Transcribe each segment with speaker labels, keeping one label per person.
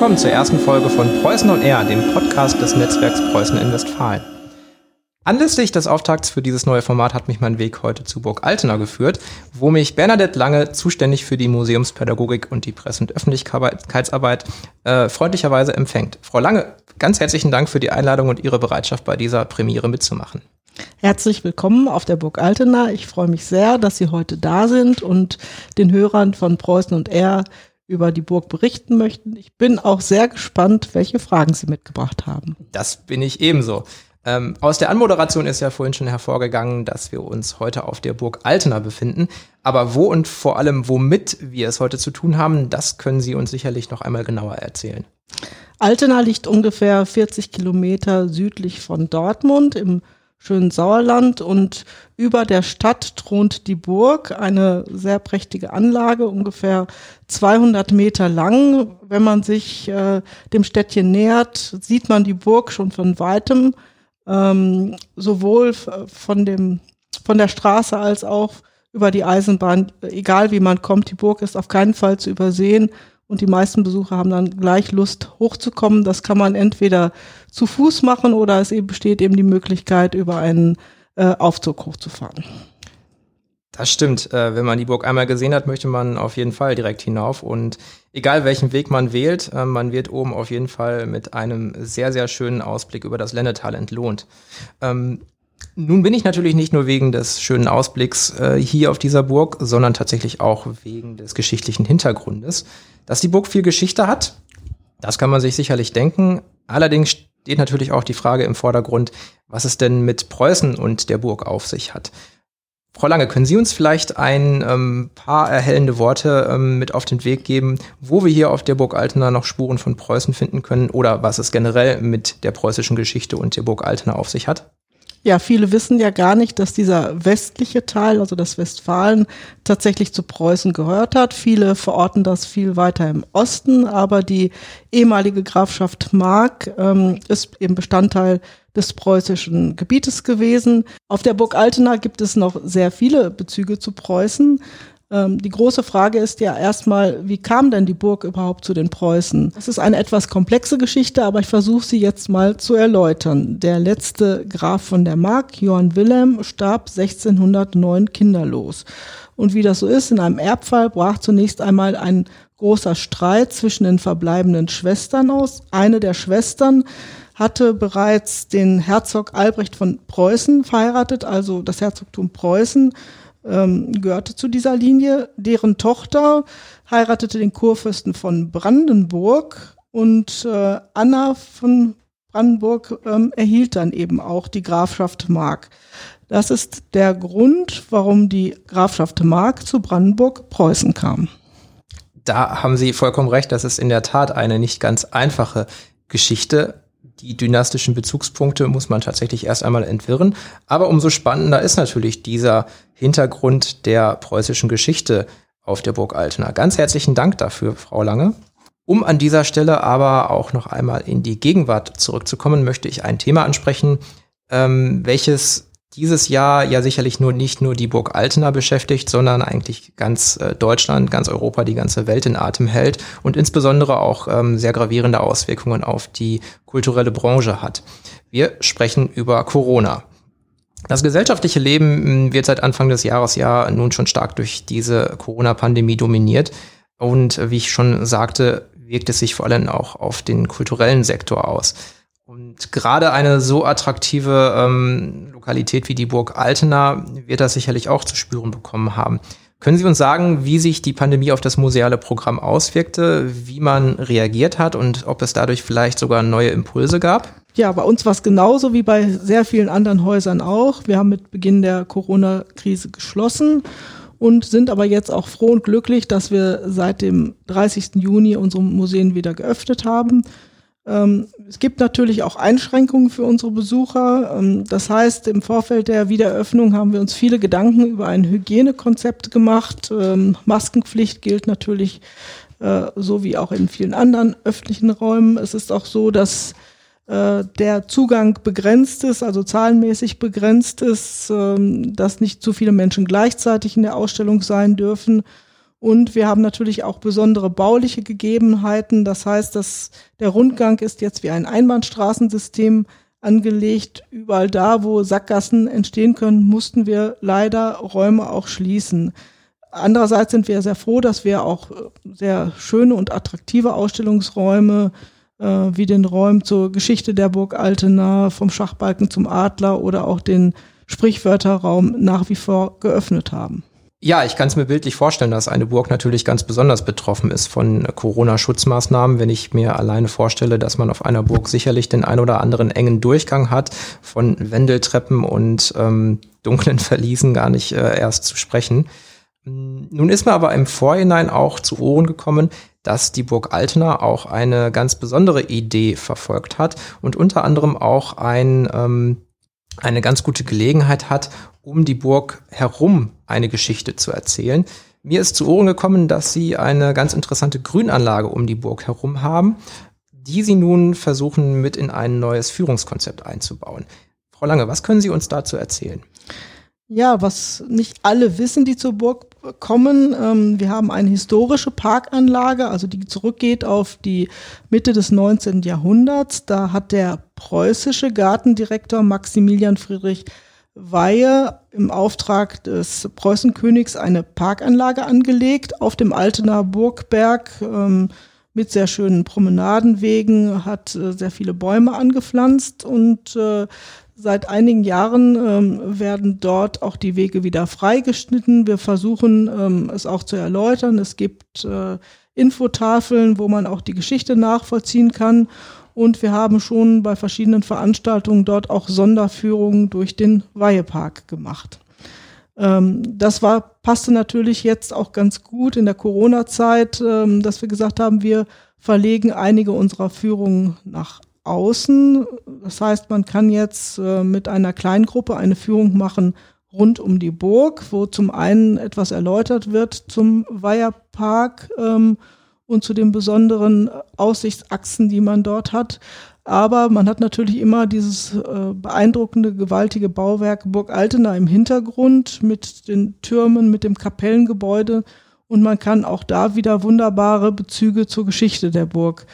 Speaker 1: willkommen zur ersten Folge von Preußen und Air, dem Podcast des Netzwerks Preußen in Westfalen. Anlässlich des Auftakts für dieses neue Format hat mich mein Weg heute zu Burg Altena geführt, wo mich Bernadette Lange, zuständig für die Museumspädagogik und die Presse- und Öffentlichkeitsarbeit, äh, freundlicherweise empfängt. Frau Lange, ganz herzlichen Dank für die Einladung und Ihre Bereitschaft, bei dieser Premiere mitzumachen.
Speaker 2: Herzlich willkommen auf der Burg Altena. Ich freue mich sehr, dass Sie heute da sind und den Hörern von Preußen und R über die Burg berichten möchten. Ich bin auch sehr gespannt, welche Fragen Sie mitgebracht haben.
Speaker 1: Das bin ich ebenso. Ähm, aus der Anmoderation ist ja vorhin schon hervorgegangen, dass wir uns heute auf der Burg Altena befinden. Aber wo und vor allem womit wir es heute zu tun haben, das können Sie uns sicherlich noch einmal genauer erzählen.
Speaker 2: Altena liegt ungefähr 40 Kilometer südlich von Dortmund im schönen Sauerland und über der Stadt thront die Burg, eine sehr prächtige Anlage, ungefähr 200 Meter lang. Wenn man sich äh, dem Städtchen nähert, sieht man die Burg schon von weitem, ähm, sowohl von dem von der Straße als auch über die Eisenbahn, egal wie man kommt, die Burg ist auf keinen Fall zu übersehen und die meisten Besucher haben dann gleich Lust hochzukommen. Das kann man entweder zu Fuß machen oder es eben besteht eben die Möglichkeit, über einen äh, Aufzug hochzufahren.
Speaker 1: Das stimmt. Äh, wenn man die Burg einmal gesehen hat, möchte man auf jeden Fall direkt hinauf. Und egal welchen Weg man wählt, äh, man wird oben auf jeden Fall mit einem sehr, sehr schönen Ausblick über das Lennetal entlohnt. Ähm, nun bin ich natürlich nicht nur wegen des schönen Ausblicks äh, hier auf dieser Burg, sondern tatsächlich auch wegen des geschichtlichen Hintergrundes. Dass die Burg viel Geschichte hat, das kann man sich sicherlich denken. Allerdings steht natürlich auch die Frage im Vordergrund, was es denn mit Preußen und der Burg auf sich hat. Frau Lange, können Sie uns vielleicht ein ähm, paar erhellende Worte ähm, mit auf den Weg geben, wo wir hier auf der Burg Altena noch Spuren von Preußen finden können oder was es generell mit der preußischen Geschichte und der Burg Altena auf sich hat?
Speaker 2: Ja, viele wissen ja gar nicht, dass dieser westliche Teil, also das Westfalen, tatsächlich zu Preußen gehört hat. Viele verorten das viel weiter im Osten, aber die ehemalige Grafschaft Mark ähm, ist eben Bestandteil des preußischen Gebietes gewesen. Auf der Burg Altena gibt es noch sehr viele Bezüge zu Preußen. Ähm, die große Frage ist ja erstmal, wie kam denn die Burg überhaupt zu den Preußen? Das ist eine etwas komplexe Geschichte, aber ich versuche sie jetzt mal zu erläutern. Der letzte Graf von der Mark, Johann Wilhelm, starb 1609 kinderlos. Und wie das so ist, in einem Erbfall brach zunächst einmal ein großer Streit zwischen den verbleibenden Schwestern aus. Eine der Schwestern hatte bereits den Herzog Albrecht von Preußen verheiratet, also das Herzogtum Preußen ähm, gehörte zu dieser Linie. Deren Tochter heiratete den Kurfürsten von Brandenburg und äh, Anna von Brandenburg ähm, erhielt dann eben auch die Grafschaft Mark. Das ist der Grund, warum die Grafschaft Mark zu Brandenburg-Preußen kam.
Speaker 1: Da haben Sie vollkommen recht, das ist in der Tat eine nicht ganz einfache Geschichte die dynastischen Bezugspunkte muss man tatsächlich erst einmal entwirren. Aber umso spannender ist natürlich dieser Hintergrund der preußischen Geschichte auf der Burg Altena. Ganz herzlichen Dank dafür, Frau Lange. Um an dieser Stelle aber auch noch einmal in die Gegenwart zurückzukommen, möchte ich ein Thema ansprechen, ähm, welches dieses Jahr ja sicherlich nur nicht nur die Burg Altena beschäftigt, sondern eigentlich ganz äh, Deutschland, ganz Europa, die ganze Welt in Atem hält und insbesondere auch ähm, sehr gravierende Auswirkungen auf die kulturelle Branche hat. Wir sprechen über Corona. Das gesellschaftliche Leben hm, wird seit Anfang des Jahres ja nun schon stark durch diese Corona-Pandemie dominiert. Und wie ich schon sagte, wirkt es sich vor allem auch auf den kulturellen Sektor aus. Und gerade eine so attraktive ähm, Lokalität wie die Burg Altena wird das sicherlich auch zu spüren bekommen haben. Können Sie uns sagen, wie sich die Pandemie auf das museale Programm auswirkte, wie man reagiert hat und ob es dadurch vielleicht sogar neue Impulse gab?
Speaker 2: Ja, bei uns war es genauso wie bei sehr vielen anderen Häusern auch. Wir haben mit Beginn der Corona-Krise geschlossen und sind aber jetzt auch froh und glücklich, dass wir seit dem 30. Juni unsere Museen wieder geöffnet haben. Ähm, es gibt natürlich auch Einschränkungen für unsere Besucher. Ähm, das heißt, im Vorfeld der Wiedereröffnung haben wir uns viele Gedanken über ein Hygienekonzept gemacht. Ähm, Maskenpflicht gilt natürlich äh, so wie auch in vielen anderen öffentlichen Räumen. Es ist auch so, dass äh, der Zugang begrenzt ist, also zahlenmäßig begrenzt ist, dass nicht zu viele Menschen gleichzeitig in der Ausstellung sein dürfen. Und wir haben natürlich auch besondere bauliche Gegebenheiten. Das heißt, dass der Rundgang ist jetzt wie ein Einbahnstraßensystem angelegt. Überall da, wo Sackgassen entstehen können, mussten wir leider Räume auch schließen. Andererseits sind wir sehr froh, dass wir auch sehr schöne und attraktive Ausstellungsräume äh, wie den Räumen zur Geschichte der Burg Altena, vom Schachbalken zum Adler oder auch den Sprichwörterraum nach wie vor geöffnet haben.
Speaker 1: Ja, ich kann es mir bildlich vorstellen, dass eine Burg natürlich ganz besonders betroffen ist von Corona-Schutzmaßnahmen. Wenn ich mir alleine vorstelle, dass man auf einer Burg sicherlich den ein oder anderen engen Durchgang hat, von Wendeltreppen und ähm, dunklen Verliesen gar nicht äh, erst zu sprechen. Nun ist mir aber im Vorhinein auch zu Ohren gekommen, dass die Burg Altena auch eine ganz besondere Idee verfolgt hat und unter anderem auch ein ähm, eine ganz gute Gelegenheit hat, um die Burg herum eine Geschichte zu erzählen. Mir ist zu Ohren gekommen, dass sie eine ganz interessante Grünanlage um die Burg herum haben, die sie nun versuchen mit in ein neues Führungskonzept einzubauen. Frau Lange, was können Sie uns dazu erzählen?
Speaker 2: Ja, was nicht alle wissen, die zur Burg kommen. Ähm, wir haben eine historische Parkanlage, also die zurückgeht auf die Mitte des 19. Jahrhunderts. Da hat der preußische Gartendirektor Maximilian Friedrich Weihe im Auftrag des Preußenkönigs eine Parkanlage angelegt auf dem Altener Burgberg ähm, mit sehr schönen Promenadenwegen, hat äh, sehr viele Bäume angepflanzt und äh, Seit einigen Jahren ähm, werden dort auch die Wege wieder freigeschnitten. Wir versuchen ähm, es auch zu erläutern. Es gibt äh, Infotafeln, wo man auch die Geschichte nachvollziehen kann. Und wir haben schon bei verschiedenen Veranstaltungen dort auch Sonderführungen durch den Weihepark gemacht. Ähm, das war, passte natürlich jetzt auch ganz gut in der Corona-Zeit, ähm, dass wir gesagt haben, wir verlegen einige unserer Führungen nach außen. Das heißt, man kann jetzt äh, mit einer Kleingruppe eine Führung machen rund um die Burg, wo zum einen etwas erläutert wird zum Weiherpark ähm, und zu den besonderen Aussichtsachsen, die man dort hat. Aber man hat natürlich immer dieses äh, beeindruckende, gewaltige Bauwerk Burg Altena im Hintergrund mit den Türmen, mit dem Kapellengebäude. Und man kann auch da wieder wunderbare Bezüge zur Geschichte der Burg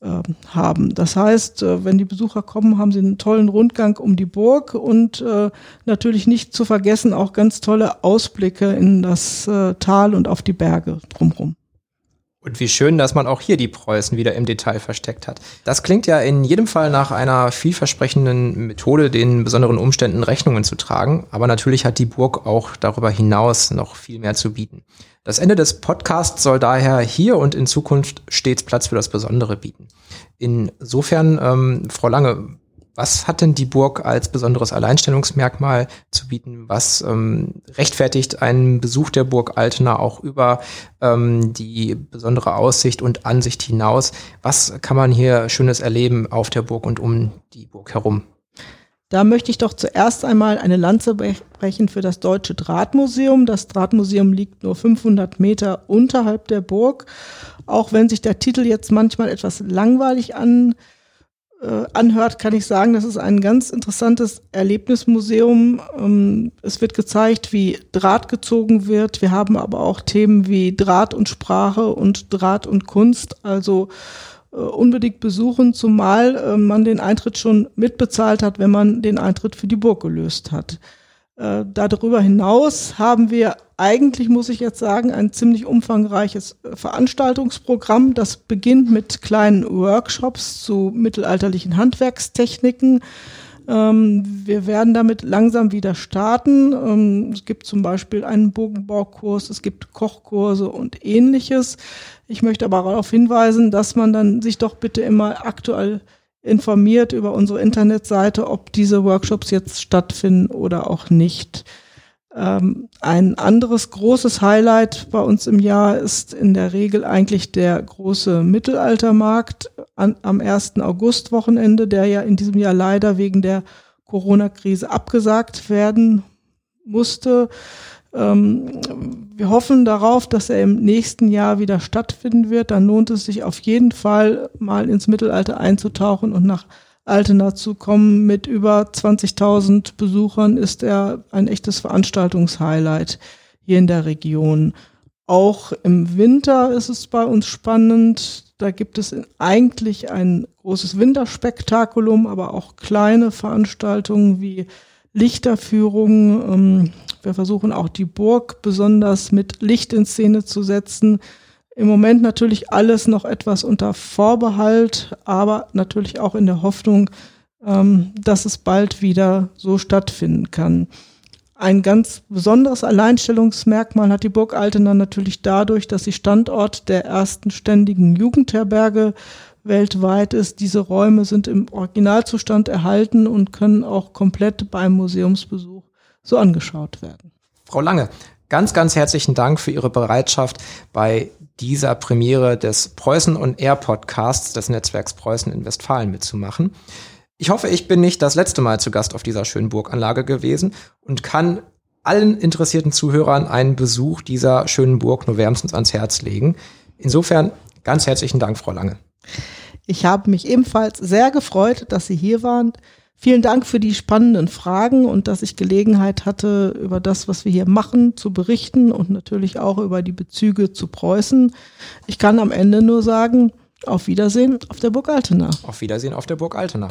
Speaker 2: äh, haben. Das heißt, äh, wenn die Besucher kommen, haben sie einen tollen Rundgang um die Burg und äh, natürlich nicht zu vergessen auch ganz tolle Ausblicke in das äh, Tal und auf die Berge drumherum.
Speaker 1: Und wie schön, dass man auch hier die Preußen wieder im Detail versteckt hat. Das klingt ja in jedem Fall nach einer vielversprechenden Methode, den besonderen Umständen Rechnungen zu tragen. Aber natürlich hat die Burg auch darüber hinaus noch viel mehr zu bieten. Das Ende des Podcasts soll daher hier und in Zukunft stets Platz für das Besondere bieten. Insofern, ähm, Frau Lange, was hat denn die Burg als besonderes Alleinstellungsmerkmal zu bieten? Was ähm, rechtfertigt einen Besuch der Burg Altena auch über ähm, die besondere Aussicht und Ansicht hinaus? Was kann man hier Schönes erleben auf der Burg und um die Burg herum?
Speaker 2: Da möchte ich doch zuerst einmal eine Lanze brechen für das Deutsche Drahtmuseum. Das Drahtmuseum liegt nur 500 Meter unterhalb der Burg. Auch wenn sich der Titel jetzt manchmal etwas langweilig an äh, anhört, kann ich sagen, das ist ein ganz interessantes Erlebnismuseum. Ähm, es wird gezeigt, wie Draht gezogen wird. Wir haben aber auch Themen wie Draht und Sprache und Draht und Kunst. Also äh, unbedingt besuchen, zumal äh, man den Eintritt schon mitbezahlt hat, wenn man den Eintritt für die Burg gelöst hat. Äh, darüber hinaus haben wir eigentlich, muss ich jetzt sagen, ein ziemlich umfangreiches äh, Veranstaltungsprogramm. Das beginnt mit kleinen Workshops zu mittelalterlichen Handwerkstechniken. Ähm, wir werden damit langsam wieder starten. Ähm, es gibt zum Beispiel einen Bogenbaukurs, es gibt Kochkurse und ähnliches. Ich möchte aber darauf hinweisen, dass man dann sich doch bitte immer aktuell informiert über unsere Internetseite, ob diese Workshops jetzt stattfinden oder auch nicht. Ähm, ein anderes großes Highlight bei uns im Jahr ist in der Regel eigentlich der große Mittelaltermarkt an, am 1. August-Wochenende, der ja in diesem Jahr leider wegen der Corona-Krise abgesagt werden musste. Ähm, wir hoffen darauf, dass er im nächsten Jahr wieder stattfinden wird. Dann lohnt es sich auf jeden Fall mal ins Mittelalter einzutauchen und nach Altena zu kommen. Mit über 20.000 Besuchern ist er ein echtes Veranstaltungshighlight hier in der Region. Auch im Winter ist es bei uns spannend. Da gibt es eigentlich ein großes Winterspektakulum, aber auch kleine Veranstaltungen wie Lichterführungen. Ähm, wir versuchen auch die Burg besonders mit Licht in Szene zu setzen. Im Moment natürlich alles noch etwas unter Vorbehalt, aber natürlich auch in der Hoffnung, ähm, dass es bald wieder so stattfinden kann. Ein ganz besonderes Alleinstellungsmerkmal hat die Burg Altena natürlich dadurch, dass sie Standort der ersten ständigen Jugendherberge weltweit ist. Diese Räume sind im Originalzustand erhalten und können auch komplett beim Museumsbesuch so angeschaut werden.
Speaker 1: Frau Lange, ganz, ganz herzlichen Dank für Ihre Bereitschaft, bei dieser Premiere des Preußen und Air Podcasts des Netzwerks Preußen in Westfalen mitzumachen. Ich hoffe, ich bin nicht das letzte Mal zu Gast auf dieser schönen Burganlage gewesen und kann allen interessierten Zuhörern einen Besuch dieser schönen Burg nur wärmstens ans Herz legen. Insofern ganz herzlichen Dank, Frau Lange.
Speaker 2: Ich habe mich ebenfalls sehr gefreut, dass Sie hier waren. Vielen Dank für die spannenden Fragen und dass ich Gelegenheit hatte, über das, was wir hier machen, zu berichten und natürlich auch über die Bezüge zu Preußen. Ich kann am Ende nur sagen, auf Wiedersehen auf der Burg Altena.
Speaker 1: Auf Wiedersehen auf der Burg Altena.